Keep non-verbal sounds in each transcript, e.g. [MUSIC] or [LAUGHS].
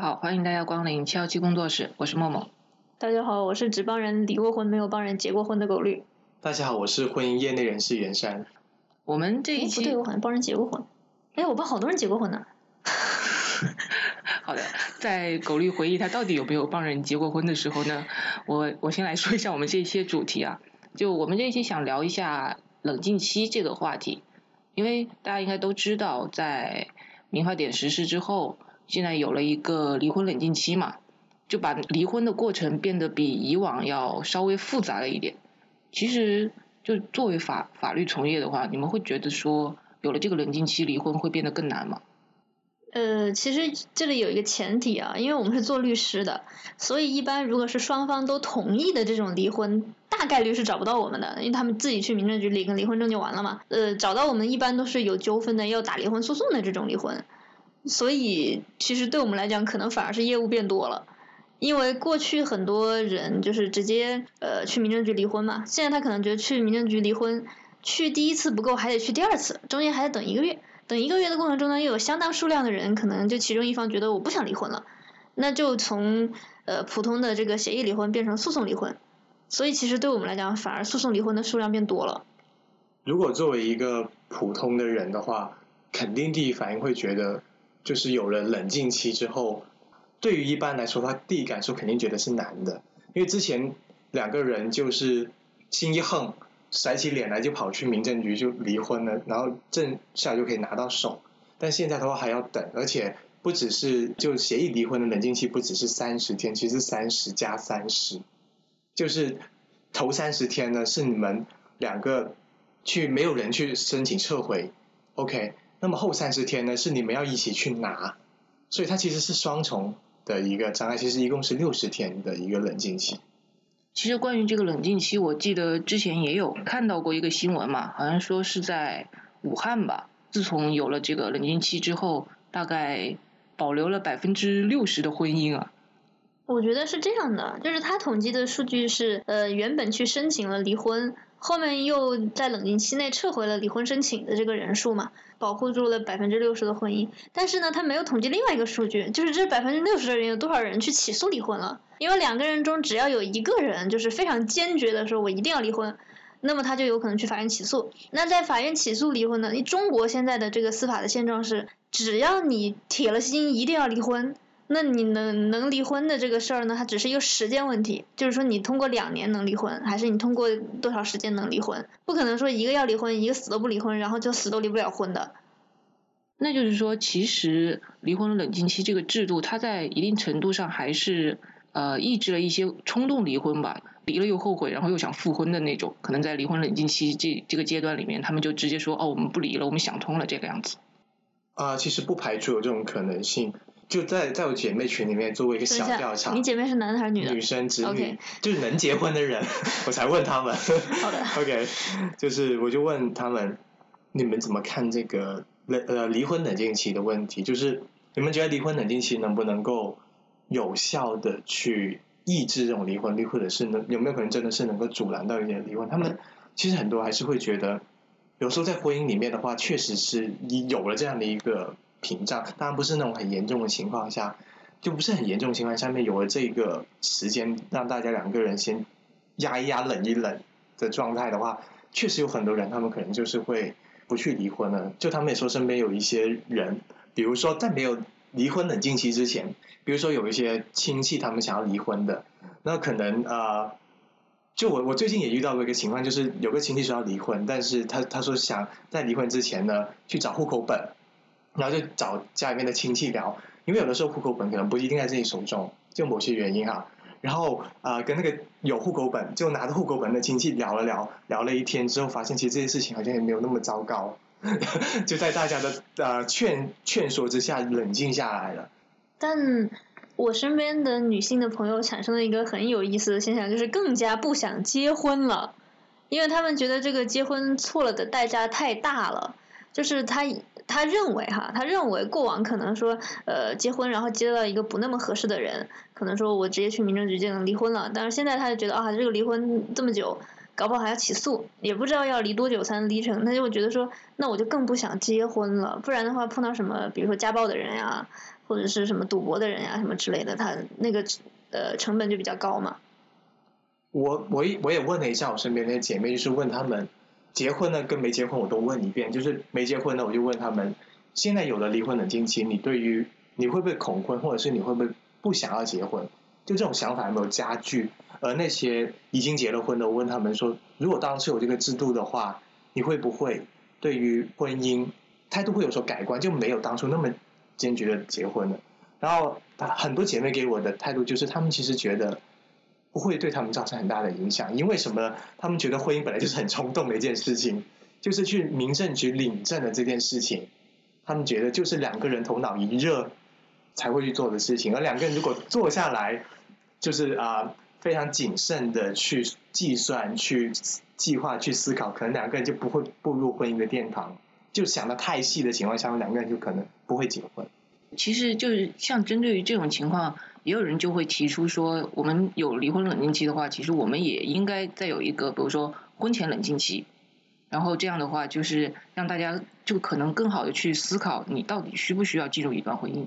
好，欢迎大家光临七幺七工作室，我是默默。大家好，我是只帮人离过婚没有帮人结过婚的狗绿。大家好，我是婚姻业内人士袁山。我们这一期不对，我好像帮人结过婚。哎，我帮好多人结过婚呢。[LAUGHS] 好的，在狗绿回忆他到底有没有帮人结过婚的时候呢，我我先来说一下我们这一期主题啊，就我们这一期想聊一下冷静期这个话题，因为大家应该都知道，在民法典实施之后，现在有了一个离婚冷静期嘛，就把离婚的过程变得比以往要稍微复杂了一点。其实，就作为法法律从业的话，你们会觉得说，有了这个冷静期，离婚会变得更难吗？呃，其实这里有一个前提啊，因为我们是做律师的，所以一般如果是双方都同意的这种离婚，大概率是找不到我们的，因为他们自己去民政局领个离婚证就完了嘛。呃，找到我们一般都是有纠纷的，要打离婚诉讼的这种离婚，所以其实对我们来讲，可能反而是业务变多了，因为过去很多人就是直接呃去民政局离婚嘛，现在他可能觉得去民政局离婚，去第一次不够，还得去第二次，中间还得等一个月。等一个月的过程中呢，又有相当数量的人，可能就其中一方觉得我不想离婚了，那就从呃普通的这个协议离婚变成诉讼离婚，所以其实对我们来讲，反而诉讼离婚的数量变多了。如果作为一个普通的人的话，肯定第一反应会觉得，就是有了冷静期之后，对于一般来说，他第一感受肯定觉得是难的，因为之前两个人就是心一横。甩起脸来就跑去民政局就离婚了，然后证下就可以拿到手。但现在的话还要等，而且不只是就协议离婚的冷静期不只是三十天，其实三十加三十，就是头三十天呢是你们两个去没有人去申请撤回，OK，那么后三十天呢是你们要一起去拿，所以它其实是双重的一个障碍，其实一共是六十天的一个冷静期。其实关于这个冷静期，我记得之前也有看到过一个新闻嘛，好像说是在武汉吧。自从有了这个冷静期之后，大概保留了百分之六十的婚姻啊。我觉得是这样的，就是他统计的数据是，呃，原本去申请了离婚，后面又在冷静期内撤回了离婚申请的这个人数嘛，保护住了百分之六十的婚姻。但是呢，他没有统计另外一个数据，就是这百分之六十的人有多少人去起诉离婚了？因为两个人中只要有一个人就是非常坚决的说，我一定要离婚，那么他就有可能去法院起诉。那在法院起诉离婚呢？中国现在的这个司法的现状是，只要你铁了心一定要离婚。那你能能离婚的这个事儿呢？它只是一个时间问题，就是说你通过两年能离婚，还是你通过多少时间能离婚？不可能说一个要离婚，一个死都不离婚，然后就死都离不了婚的。那就是说，其实离婚冷静期这个制度，它在一定程度上还是呃抑制了一些冲动离婚吧，离了又后悔，然后又想复婚的那种，可能在离婚冷静期这这个阶段里面，他们就直接说哦，我们不离了，我们想通了这个样子。啊，其实不排除有这种可能性。就在在我姐妹群里面做过一个小调查，你姐妹是男的还是女的？女生子女，就是能结婚的人，[LAUGHS] 我才问他们。[LAUGHS] 好的。[LAUGHS] OK，就是我就问他们，你们怎么看这个冷呃离婚冷静期的问题？就是你们觉得离婚冷静期能不能够有效的去抑制这种离婚率，或者是能有没有可能真的是能够阻拦到一些离婚？他们其实很多还是会觉得，有时候在婚姻里面的话，确实是你有了这样的一个。屏障，当然不是那种很严重的情况下，就不是很严重情况下面有了这个时间让大家两个人先压一压、冷一冷的状态的话，确实有很多人他们可能就是会不去离婚了。就他们也说身边有一些人，比如说在没有离婚冷静期之前，比如说有一些亲戚他们想要离婚的，那可能啊，就我我最近也遇到过一个情况，就是有个亲戚说要离婚，但是他他说想在离婚之前呢去找户口本。然后就找家里面的亲戚聊，因为有的时候户口本可能不一定在自己手中，就某些原因哈。然后啊，跟那个有户口本就拿着户口本的亲戚聊了聊，聊了一天之后，发现其实这些事情好像也没有那么糟糕，[LAUGHS] 就在大家的呃劝劝说之下冷静下来了。但我身边的女性的朋友产生了一个很有意思的现象，就是更加不想结婚了，因为他们觉得这个结婚错了的代价太大了，就是他。他认为哈，他认为过往可能说，呃，结婚然后接到一个不那么合适的人，可能说我直接去民政局就能离婚了。但是现在他就觉得啊，这个离婚这么久，搞不好还要起诉，也不知道要离多久才能离成。他就会觉得说，那我就更不想结婚了，不然的话碰到什么，比如说家暴的人呀，或者是什么赌博的人呀、什么之类的，他那个呃成本就比较高嘛。我我我也问了一下我身边那些姐妹，就是问她们结婚了跟没结婚我都问一遍，就是没结婚的我就问他们，现在有了离婚冷静期，你对于你会不会恐婚，或者是你会不会不想要结婚？就这种想法有没有加剧？而那些已经结了婚的，我问他们说，如果当时有这个制度的话，你会不会对于婚姻态度会有所改观，就没有当初那么坚决的结婚了？然后很多姐妹给我的态度就是，她们其实觉得不会对他们造成很大的影响，因为什么？他们觉得婚姻本来就是很冲动的一件事情，就是去民政局领证的这件事情，他们觉得就是两个人头脑一热才会去做的事情，而两个人如果坐下来，就是啊。非常谨慎的去计算、去计划、去思考，可能两个人就不会步入婚姻的殿堂。就想的太细的情况下，两个人就可能不会结婚。其实就是像针对于这种情况，也有人就会提出说，我们有离婚冷静期的话，其实我们也应该再有一个，比如说婚前冷静期。然后这样的话，就是让大家就可能更好的去思考，你到底需不需要进入一段婚姻。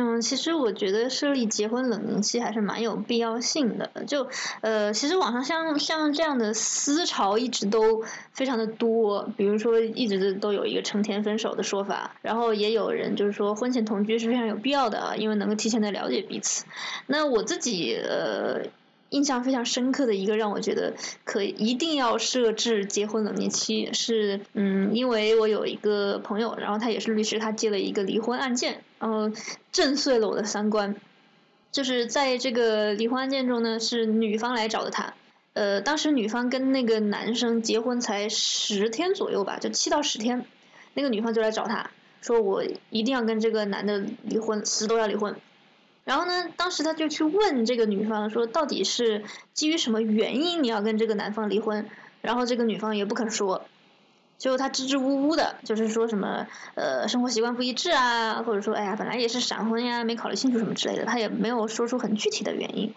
嗯，其实我觉得设立结婚冷静期还是蛮有必要性的。就呃，其实网上像像这样的思潮一直都非常的多，比如说一直都有一个成天分手的说法，然后也有人就是说婚前同居是非常有必要的，因为能够提前的了解彼此。那我自己呃。印象非常深刻的一个让我觉得可以一定要设置结婚冷静期是，嗯，因为我有一个朋友，然后他也是律师，他接了一个离婚案件，然后震碎了我的三观。就是在这个离婚案件中呢，是女方来找的他，呃，当时女方跟那个男生结婚才十天左右吧，就七到十天，那个女方就来找他，说我一定要跟这个男的离婚，死都要离婚。然后呢，当时他就去问这个女方说，到底是基于什么原因你要跟这个男方离婚？然后这个女方也不肯说，就他支支吾吾的，就是说什么呃生活习惯不一致啊，或者说哎呀本来也是闪婚呀，没考虑清楚什么之类的，他也没有说出很具体的原因，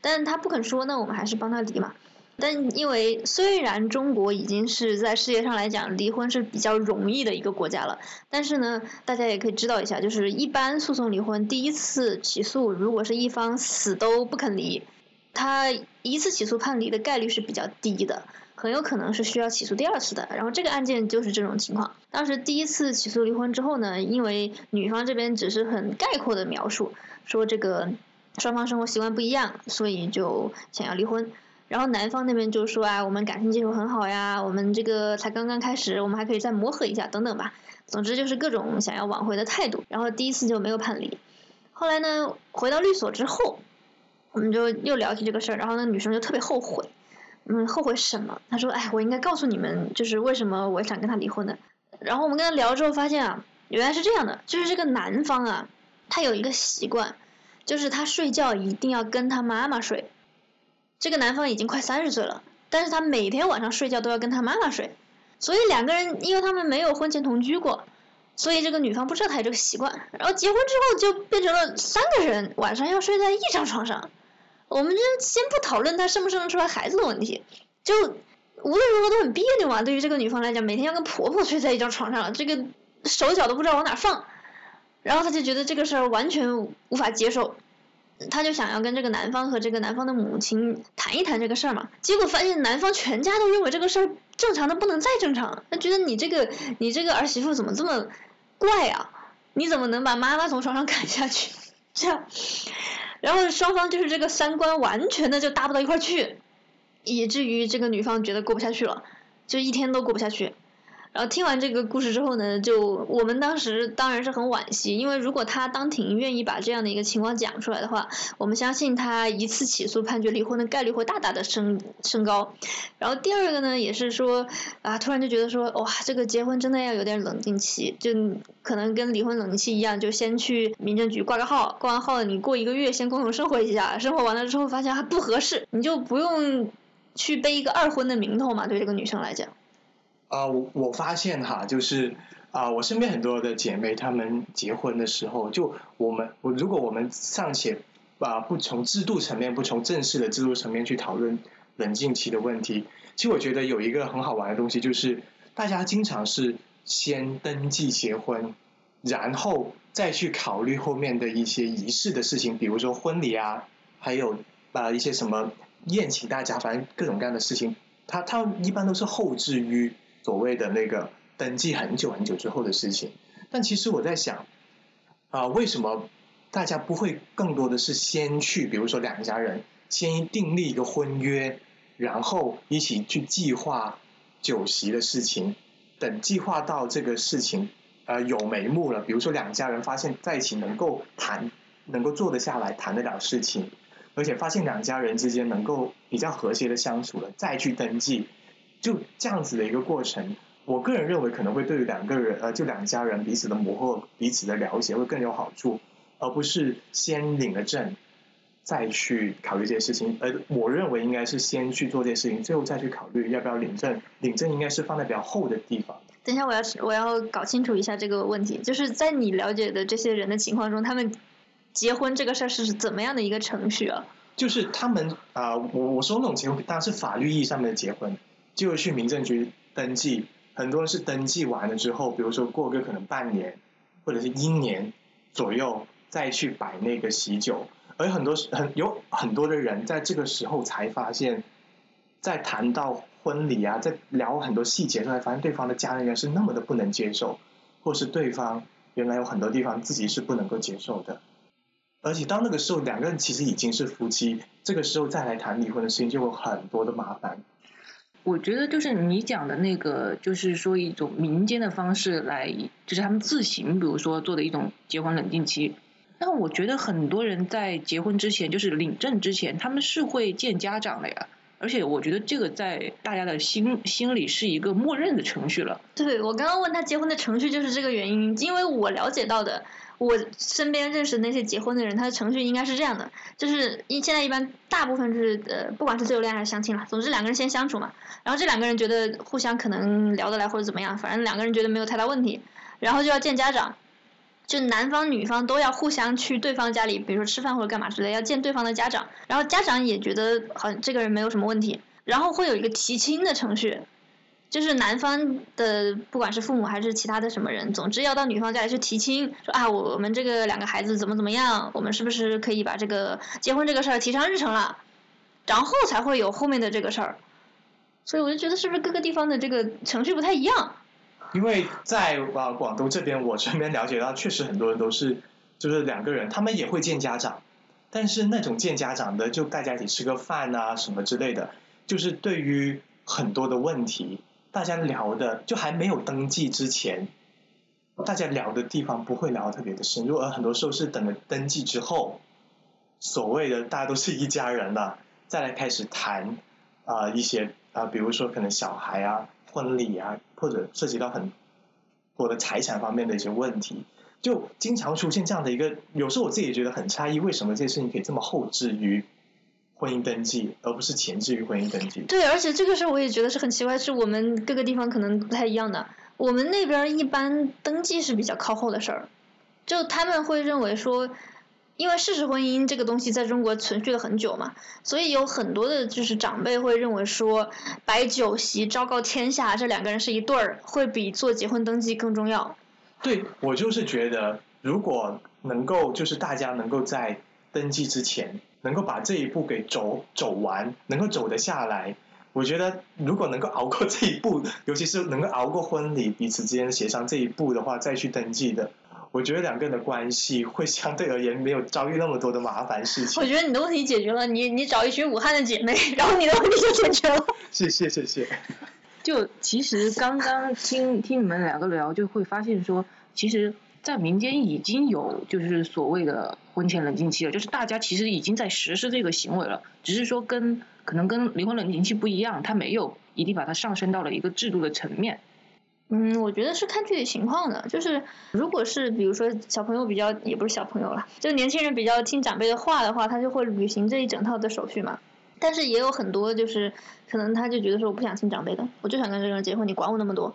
但他不肯说，那我们还是帮他离嘛。但因为虽然中国已经是在世界上来讲离婚是比较容易的一个国家了，但是呢，大家也可以知道一下，就是一般诉讼离婚第一次起诉，如果是一方死都不肯离，他一次起诉判离的概率是比较低的，很有可能是需要起诉第二次的。然后这个案件就是这种情况，当时第一次起诉离婚之后呢，因为女方这边只是很概括的描述，说这个双方生活习惯不一样，所以就想要离婚。然后男方那边就说啊，我们感情基础很好呀，我们这个才刚刚开始，我们还可以再磨合一下，等等吧。总之就是各种想要挽回的态度。然后第一次就没有判离。后来呢，回到律所之后，我们就又聊起这个事儿，然后那女生就特别后悔。嗯，后悔什么？他说，哎，我应该告诉你们，就是为什么我想跟他离婚的。然后我们跟他聊之后发现啊，原来是这样的，就是这个男方啊，他有一个习惯，就是他睡觉一定要跟他妈妈睡。这个男方已经快三十岁了，但是他每天晚上睡觉都要跟他妈妈睡，所以两个人因为他们没有婚前同居过，所以这个女方不知道他有这个习惯，然后结婚之后就变成了三个人晚上要睡在一张床上。我们就先不讨论他生不生得出来孩子的问题，就无论如何都很别扭嘛。对于这个女方来讲，每天要跟婆婆睡在一张床上，这个手脚都不知道往哪放，然后她就觉得这个事儿完全无法接受。他就想要跟这个男方和这个男方的母亲谈一谈这个事儿嘛，结果发现男方全家都认为这个事儿正常的不能再正常，他觉得你这个你这个儿媳妇怎么这么怪啊？你怎么能把妈妈从床上赶下去？[LAUGHS] 这样，然后双方就是这个三观完全的就搭不到一块去，以至于这个女方觉得过不下去了，就一天都过不下去。然后听完这个故事之后呢，就我们当时当然是很惋惜，因为如果他当庭愿意把这样的一个情况讲出来的话，我们相信他一次起诉判决离婚的概率会大大的升升高。然后第二个呢，也是说啊，突然就觉得说，哇，这个结婚真的要有点冷静期，就可能跟离婚冷静期一样，就先去民政局挂个号，挂完号你过一个月先共同生活一下，生活完了之后发现还不合适，你就不用去背一个二婚的名头嘛，对这个女生来讲。啊，我我发现哈，就是啊，我身边很多的姐妹，她们结婚的时候，就我们我如果我们尚且啊不从制度层面，不从正式的制度层面去讨论冷静期的问题，其实我觉得有一个很好玩的东西，就是大家经常是先登记结婚，然后再去考虑后面的一些仪式的事情，比如说婚礼啊，还有啊一些什么宴请大家，反正各种各样的事情，它它一般都是后置于所谓的那个登记很久很久之后的事情。但其实我在想，啊，为什么大家不会更多的是先去，比如说两家人先订立一个婚约，然后一起去计划酒席的事情，等计划到这个事情呃有眉目了，比如说两家人发现在一起能够谈，能够坐得下来谈得了事情，而且发现两家人之间能够比较和谐的相处了，再去登记，就这样子的一个过程。我个人认为可能会对于两个人呃就两家人彼此的磨合、彼此的了解会更有好处，而不是先领了证再去考虑这些事情。而我认为应该是先去做这些事情，最后再去考虑要不要领证。领证应该是放在比较后的地方。等一下，我要我要搞清楚一下这个问题，就是在你了解的这些人的情况中，他们结婚这个事儿是怎么样的一个程序啊？就是他们啊、我我说那种结婚当然是法律意义上面的结婚，就去民政局登记。很多人是登记完了之后，比如说过个可能半年或者是一年左右再去摆那个喜酒，而很多很有很多的人在这个时候才发现，在谈到婚礼啊，在聊很多细节的时候，才发现对方的家人原来是那么的不能接受，或是对方原来有很多地方自己是不能够接受的。而且到那个时候，两个人其实已经是夫妻，这个时候再来谈离婚的事情，就有很多的麻烦。我觉得就是你讲的那个，就是说一种民间的方式来，就是他们自行，比如说做的一种结婚冷静期。但我觉得很多人在结婚之前，就是领证之前，他们是会见家长的呀。而且我觉得这个在大家的心心里是一个默认的程序了。对，我刚刚问他结婚的程序就是这个原因，因为我了解到的，我身边认识的那些结婚的人，他的程序应该是这样的，就是一现在一般大部分就是呃，不管是自由恋爱还是相亲了，总之两个人先相处嘛，然后这两个人觉得互相可能聊得来或者怎么样，反正两个人觉得没有太大问题，然后就要见家长。就男方女方都要互相去对方家里，比如说吃饭或者干嘛之类，要见对方的家长，然后家长也觉得好像这个人没有什么问题，然后会有一个提亲的程序，就是男方的不管是父母还是其他的什么人，总之要到女方家里去提亲，说啊我们这个两个孩子怎么怎么样，我们是不是可以把这个结婚这个事儿提上日程了，然后才会有后面的这个事儿，所以我就觉得是不是各个地方的这个程序不太一样？因为在啊广东这边，我身边了解到，确实很多人都是就是两个人，他们也会见家长，但是那种见家长的，就大家一起吃个饭啊什么之类的，就是对于很多的问题，大家聊的就还没有登记之前，大家聊的地方不会聊特别的深入，而很多时候是等了登记之后，所谓的大家都是一家人了，再来开始谈啊、一些啊、比如说可能小孩啊、婚礼啊，或者涉及到很多的财产方面的一些问题，就经常出现这样的一个，有时候我自己也觉得很诧异，为什么这些事情可以这么后置于婚姻登记，而不是前置于婚姻登记？对，而且这个事儿我也觉得是很奇怪，是我们各个地方可能不太一样的。我们那边一般登记是比较靠后的事儿，就他们会认为说，因为事实婚姻这个东西在中国存续了很久嘛，所以有很多的就是长辈会认为说，摆酒席昭告天下，这两个人是一对儿，会比做结婚登记更重要。对我就是觉得，如果能够就是大家能够在登记之前，能够把这一步给走走完，能够走得下来，我觉得如果能够熬过这一步，尤其是能够熬过婚礼彼此之间协商这一步的话，再去登记的，我觉得两个人的关系会相对而言没有遭遇那么多的麻烦事情我。觉得你的问题解决了，你你找一群武汉的姐妹，然后你的问题就解决了。谢 [LAUGHS] 谢谢谢。[LAUGHS] 就其实刚刚听听你们两个聊，就会发现说，其实，在民间已经有就是所谓的婚前冷静期了，就是大家其实已经在实施这个行为了，只是说跟可能跟离婚冷静期不一样，它没有一定把它上升到了一个制度的层面。嗯，我觉得是看具体情况的，就是如果是比如说小朋友比较，也不是小朋友了，就年轻人比较听长辈的话的话，他就会履行这一整套的手续嘛。但是也有很多就是可能他就觉得说我不想听长辈的，我就想跟这个人结婚，你管我那么多，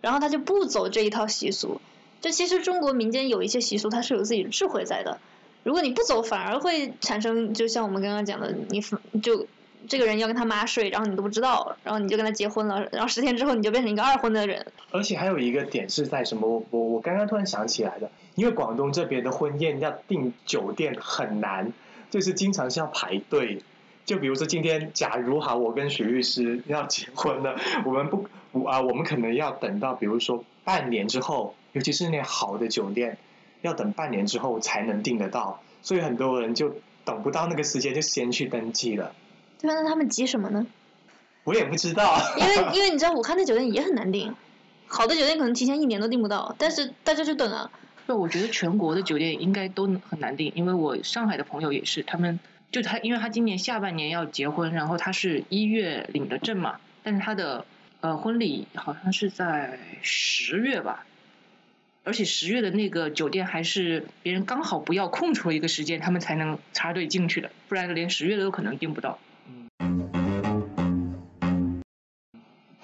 然后他就不走这一套习俗。就其实中国民间有一些习俗，它是有自己的智慧在的。如果你不走，反而会产生就像我们刚刚讲的，你就这个人要跟他妈睡，然后你都不知道，然后你就跟他结婚了，然后十天之后你就变成一个二婚的人。而且还有一个点是在什么？我我我刚刚突然想起来的，因为广东这边的婚宴要订酒店很难，就是经常是要排队。就比如说今天，假如哈，我跟许律师要结婚了，我们不我啊，我们可能要等到比如说半年之后，尤其是那好的酒店，要等半年之后才能订得到，所以很多人就等不到那个时间，就先去登记了。对啊，那他们急什么呢？我也不知道。因为因为你知道武汉的酒店也很难订，好的酒店可能提前一年都订不到，但是大家就等啊。那我觉得全国的酒店应该都很难订，因为我上海的朋友也是，他们。就他，因为他今年下半年要结婚，然后他是一月领的证嘛，但是他的呃婚礼好像是在十月吧，而且十月的那个酒店还是别人刚好不要空出了一个时间，他们才能插队进去的，不然连十月的都可能订不到。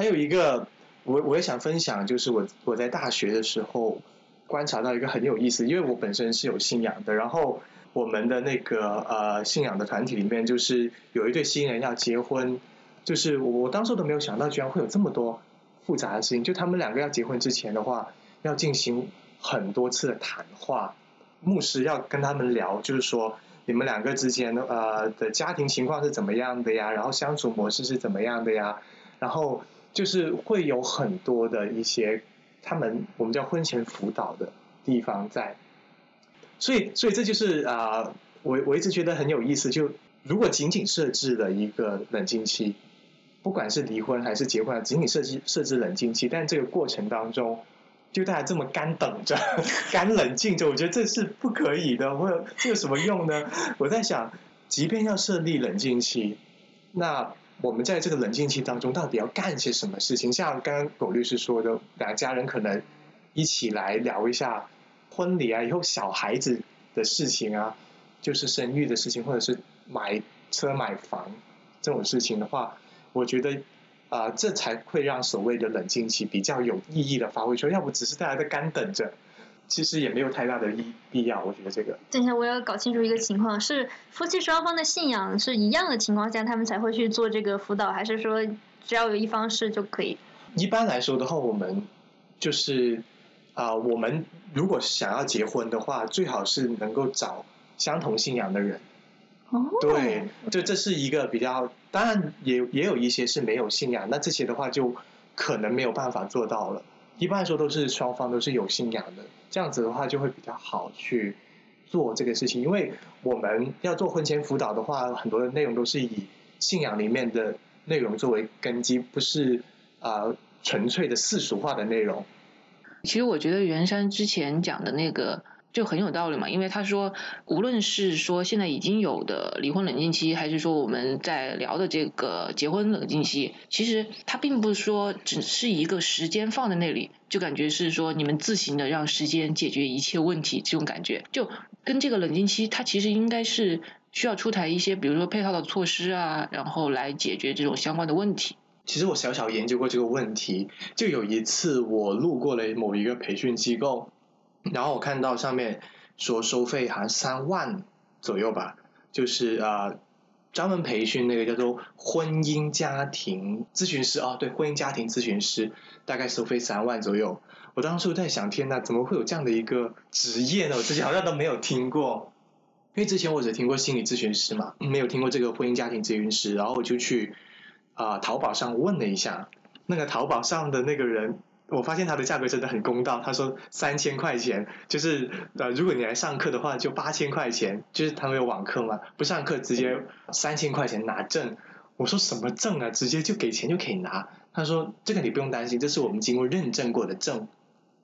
还有一个，我我也想分享，就是我我在大学的时候观察到一个很有意思，因为我本身是有信仰的，然后。我们的那个呃信仰的团体里面，就是有一对新人要结婚，就是我我当时都没有想到，居然会有这么多复杂的事情。就他们两个要结婚之前的话，要进行很多次的谈话，牧师要跟他们聊，就是说你们两个之间呃的家庭情况是怎么样的呀，然后相处模式是怎么样的呀，然后就是会有很多的一些他们我们叫婚前辅导的地方在。所以，所以这就是啊，我我一直觉得很有意思。就如果仅仅设置了一个冷静期，不管是离婚还是结婚，仅仅设置设置冷静期，但这个过程当中，就大家这么干等着、[LAUGHS] 干冷静着，我觉得这是不可以的。或者这有什么用呢？我在想，即便要设立冷静期，那我们在这个冷静期当中到底要干些什么事情？像刚刚苟律师说的，两家人可能一起来聊一下。婚礼啊，以后小孩子的事情啊，就是生育的事情，或者是买车买房这种事情的话，我觉得啊，这才会让所谓的冷静期比较有意义的发挥出来。要不只是大家在干等着，其实也没有太大的意必要。我觉得这个。等一下，我要搞清楚一个情况：是夫妻双方的信仰是一样的情况下，他们才会去做这个辅导，还是说只要有一方是就可以？一般来说的话，我们就是。啊，我们如果想要结婚的话，最好是能够找相同信仰的人。哦。对，就这是一个比较，当然也也有一些是没有信仰，那这些的话就可能没有办法做到了。一般来说都是双方都是有信仰的，这样子的话就会比较好去做这个事情。因为我们要做婚前辅导的话，很多的内容都是以信仰里面的内容作为根基，不是啊纯粹的世俗化的内容。其实我觉得袁山之前讲的那个就很有道理嘛，因为他说，无论是说现在已经有的离婚冷静期，还是说我们在聊的这个结婚冷静期，其实它并不是说只是一个时间放在那里，就感觉是说你们自行的让时间解决一切问题这种感觉，就跟这个冷静期，它其实应该是需要出台一些，比如说配套的措施啊，然后来解决这种相关的问题。其实我小小研究过这个问题，就有一次我路过了某一个培训机构，然后我看到上面说收费好像三万左右吧，就是啊专门培训那个叫做婚姻家庭咨询师啊，对，婚姻家庭咨询师大概收费三万左右。我当时在想，天呐，怎么会有这样的一个职业呢？我之前好像都没有听过，因为之前我只听过心理咨询师嘛，没有听过这个婚姻家庭咨询师，然后我就去。啊，淘宝上问了一下，那个淘宝上的那个人，我发现他的价格真的很公道。他说三千块钱，就是呃，如果你来上课的话，就八千块钱，就是他们有网课嘛，不上课直接三千块钱拿证。我说什么证啊？直接就给钱就可以拿。他说这个你不用担心，这是我们经过认证过的证。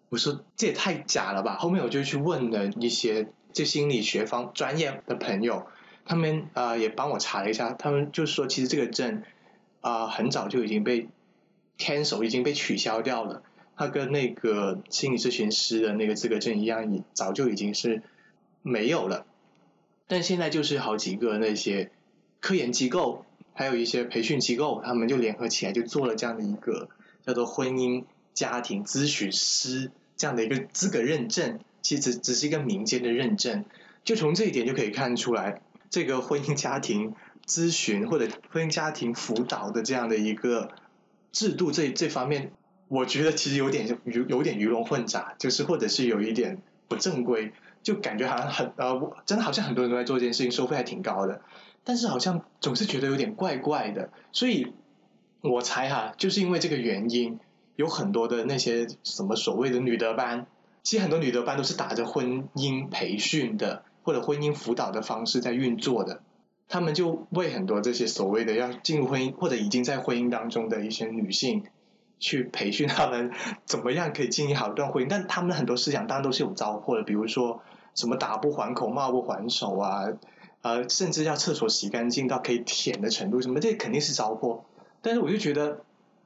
我说这也太假了吧。后面我就去问了一些这心理学方专业的朋友，他们啊也帮我查了一下，他们就说其实这个证。啊，很早就已经被 cancel，已经被取消掉了。他跟那个心理咨询师的那个资格证一样，早就已经是没有了。但现在就是好几个那些科研机构，还有一些培训机构，他们就联合起来，就做了这样的一个叫做婚姻家庭咨询师这样的一个资格认证。其实只是一个民间的认证，就从这一点就可以看出来，这个婚姻家庭。咨询或者婚姻家庭辅导的这样的一个制度这这方面，我觉得其实有点鱼有点鱼龙混杂，就是或者是有一点不正规，就感觉好像很呃，真的好像很多人都在做这件事情，收费还挺高的，但是好像总是觉得有点怪怪的，所以我猜哈，就是因为这个原因，有很多的那些什么所谓的女德班，其实很多女德班都是打着婚姻培训的或者婚姻辅导的方式在运作的。他们就为很多这些所谓的要进入婚姻或者已经在婚姻当中的一些女性，去培训他们怎么样可以经营好一段婚姻，但他们的很多思想当然都是有糟粕的，比如说什么打不还口、骂不还手啊，呃，甚至要厕所洗干净到可以舔的程度，什么这肯定是糟粕。但是我就觉得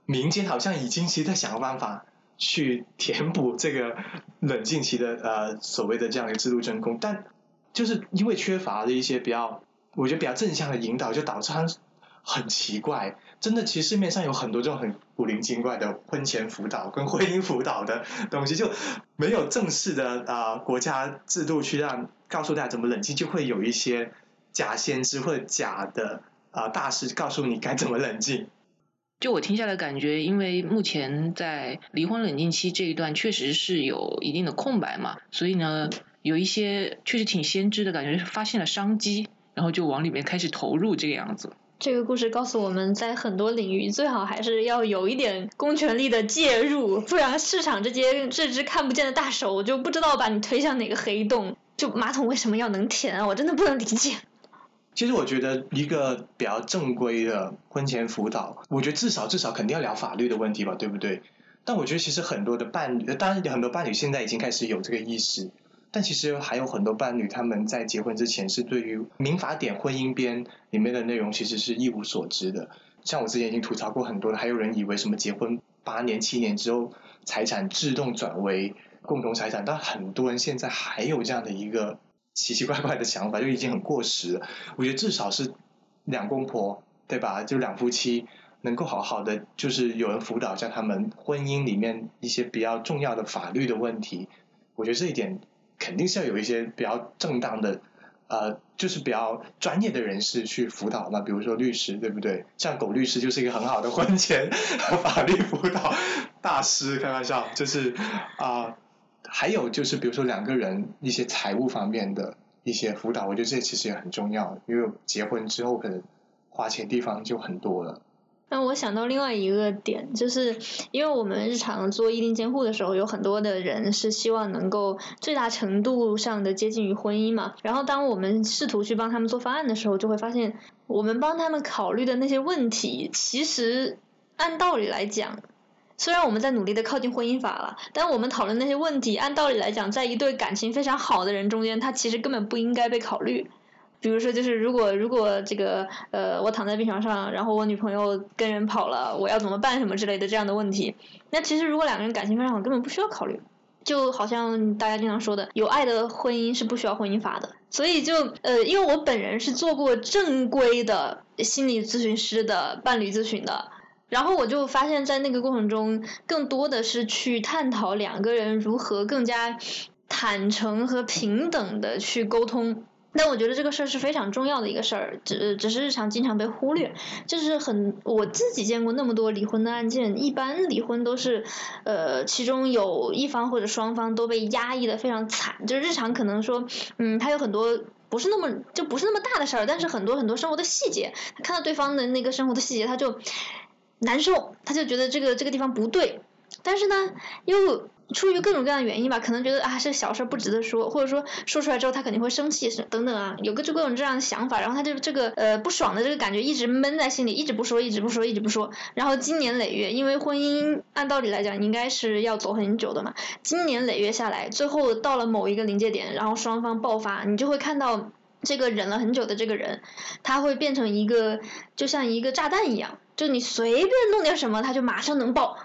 民间好像已经其实在想办法去填补这个冷静期的呃所谓的这样一个制度真空，但就是因为缺乏了一些比较。我觉得比较正向的引导，就导致他很奇怪。真的，其实市面上有很多这种很古灵精怪的婚前辅导跟婚姻辅导的东西，就没有正式的啊国家制度去让告诉大家怎么冷静，就会有一些假先知或者假的啊大师告诉你该怎么冷静。就我听下来感觉，因为目前在离婚冷静期这一段确实是有一定的空白嘛，所以呢，有一些确实挺先知的感觉，发现了商机。然后就往里面开始投入这个样子。这个故事告诉我们在很多领域最好还是要有一点公权力的介入，不然市场这些这只看不见的大手就不知道把你推向哪个黑洞。就马桶为什么要能舔啊？我真的不能理解。其实我觉得一个比较正规的婚前辅导，我觉得至少至少肯定要聊法律的问题吧，对不对？但我觉得其实很多的伴侣，当然很多伴侣现在已经开始有这个意识。但其实还有很多伴侣，他们在结婚之前是对于民法典婚姻编里面的内容其实是一无所知的。像我之前已经吐槽过很多了，还有人以为什么结婚八年七年之后财产自动转为共同财产，但很多人现在还有这样的一个奇奇怪怪的想法，就已经很过时了。我觉得至少是两公婆对吧？就两夫妻能够好好的，就是有人辅导一下他们婚姻里面一些比较重要的法律的问题。我觉得这一点。肯定是要有一些比较正当的，呃，就是比较专业的人士去辅导嘛，比如说律师，对不对？像狗律师就是一个很好的婚前法律辅导大师，开玩笑，就是啊，还有就是比如说两个人一些财务方面的一些辅导，我觉得这其实也很重要，因为结婚之后可能花钱地方就很多了。那我想到另外一个点，就是因为我们日常做意定监护的时候，有很多的人是希望能够最大程度上的接近于婚姻嘛。然后当我们试图去帮他们做方案的时候，就会发现，我们帮他们考虑的那些问题，其实按道理来讲，虽然我们在努力的靠近婚姻法了，但我们讨论那些问题，按道理来讲，在一对感情非常好的人中间，他其实根本不应该被考虑。比如说，就是如果如果这个呃，我躺在病床上，然后我女朋友跟人跑了，我要怎么办什么之类的这样的问题，那其实如果两个人感情非常好，根本不需要考虑。就好像大家经常说的，有爱的婚姻是不需要婚姻法的。所以就呃，因为我本人是做过正规的心理咨询师的伴侣咨询的，然后我就发现，在那个过程中，更多的是去探讨两个人如何更加坦诚和平等的去沟通。但我觉得这个事儿是非常重要的一个事儿，只只是日常经常被忽略。就是很我自己见过那么多离婚的案件，一般离婚都是，呃，其中有一方或者双方都被压抑的非常惨。就是日常可能说，嗯，他有很多不是那么就不是那么大的事儿，但是很多很多生活的细节，他看到对方的那个生活的细节，他就难受，他就觉得这个这个地方不对，但是呢又。出于各种各样的原因吧，可能觉得啊这小事不值得说，或者说说出来之后他肯定会生气，是等等啊，有个就各种这样的想法，然后他就这个呃不爽的这个感觉一直闷在心里，一直不说，一直不说，一直不说，然后经年累月，因为婚姻按道理来讲应该是要走很久的嘛，经年累月下来，最后到了某一个临界点，然后双方爆发，你就会看到这个忍了很久的这个人，他会变成一个就像一个炸弹一样，就你随便弄点什么，他就马上能爆。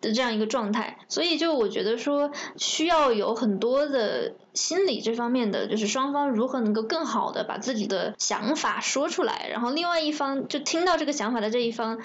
的这样一个状态，所以就我觉得说需要有很多的心理这方面的，就是双方如何能够更好的把自己的想法说出来，然后另外一方就听到这个想法的这一方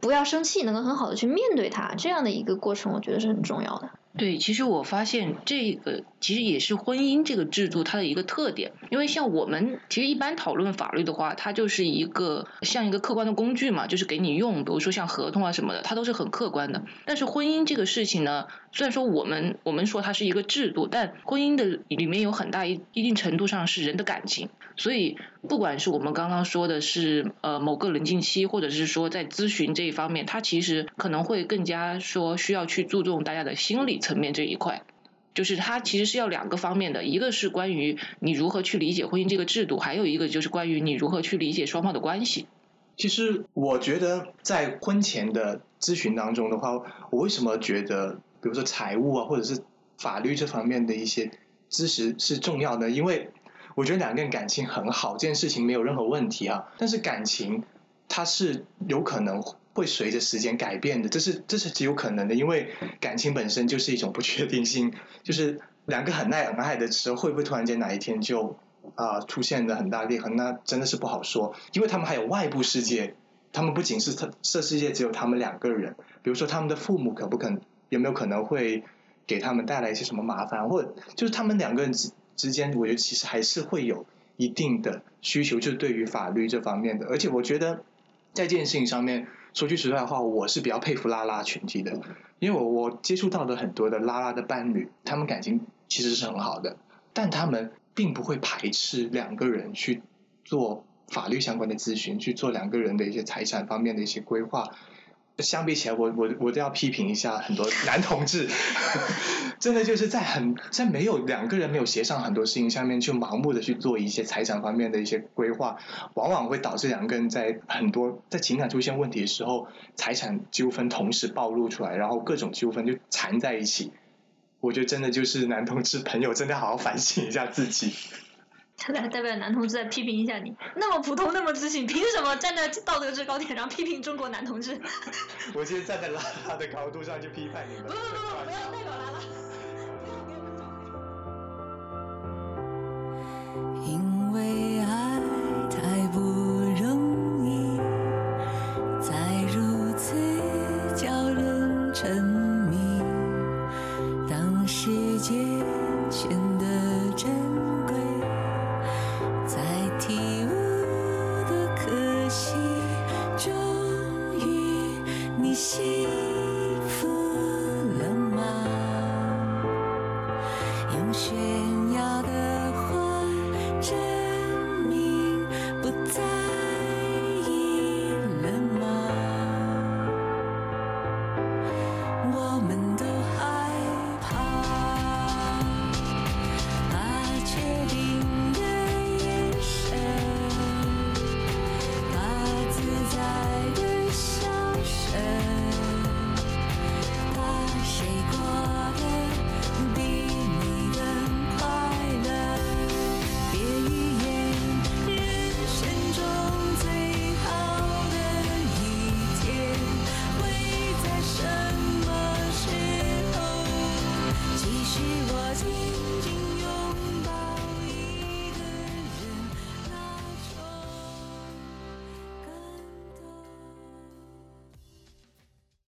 不要生气，能够很好的去面对它，这样的一个过程，我觉得是很重要的。对，其实我发现这个其实也是婚姻这个制度它的一个特点。因为像我们其实一般讨论法律的话，它就是一个像一个客观的工具嘛，就是给你用，比如说像合同啊什么的，它都是很客观的。但是婚姻这个事情呢，虽然说我们我们说它是一个制度，但婚姻的里面有很大一一定程度上是人的感情，所以不管是我们刚刚说的是呃某个冷静期，或者是说在咨询这一方面，它其实可能会更加说需要去注重大家的心理层面这一块。就是它其实是要两个方面的，一个是关于你如何去理解婚姻这个制度，还有一个就是关于你如何去理解双方的关系。其实我觉得在婚前的咨询当中的话，我为什么觉得，比如说财务啊，或者是法律这方面的一些知识是重要的？因为我觉得两个人感情很好，这件事情没有任何问题啊。但是感情它是有可能会随着时间改变的，这是这是极有可能的，因为感情本身就是一种不确定性，就是两个很爱很爱的时候，会不会突然间哪一天就啊出现了很大裂痕？那真的是不好说，因为他们还有外部世界，他们不仅是他这世界只有他们两个人，比如说他们的父母可不可能有没有可能会给他们带来一些什么麻烦，或者就是他们两个人之之间，我觉得其实还是会有一定的需求，就是对于法律这方面的，而且我觉得在这件事情上面。说句实在话，我是比较佩服拉拉群体的，因为我我接触到的很多的拉拉的伴侣，他们感情其实是很好的，但他们并不会排斥两个人去做法律相关的咨询，去做两个人的一些财产方面的一些规划。相比起来，我我我都要批评一下很多男同志，[LAUGHS] 真的就是在很在没有两个人没有协商很多事情下面，就盲目的去做一些财产方面的一些规划，往往会导致两个人在很多在情感出现问题的时候，财产纠纷同时暴露出来，然后各种纠纷就缠在一起。我觉得真的就是男同志朋友真的好好反省一下自己。他来代表男同志来批评一下你，那么普通，那么自信，凭什么站在道德制高点上批评中国男同志？[LAUGHS] 我今天站在拉拉的高度上去批判你们。不不不不，要代表拉拉。因为。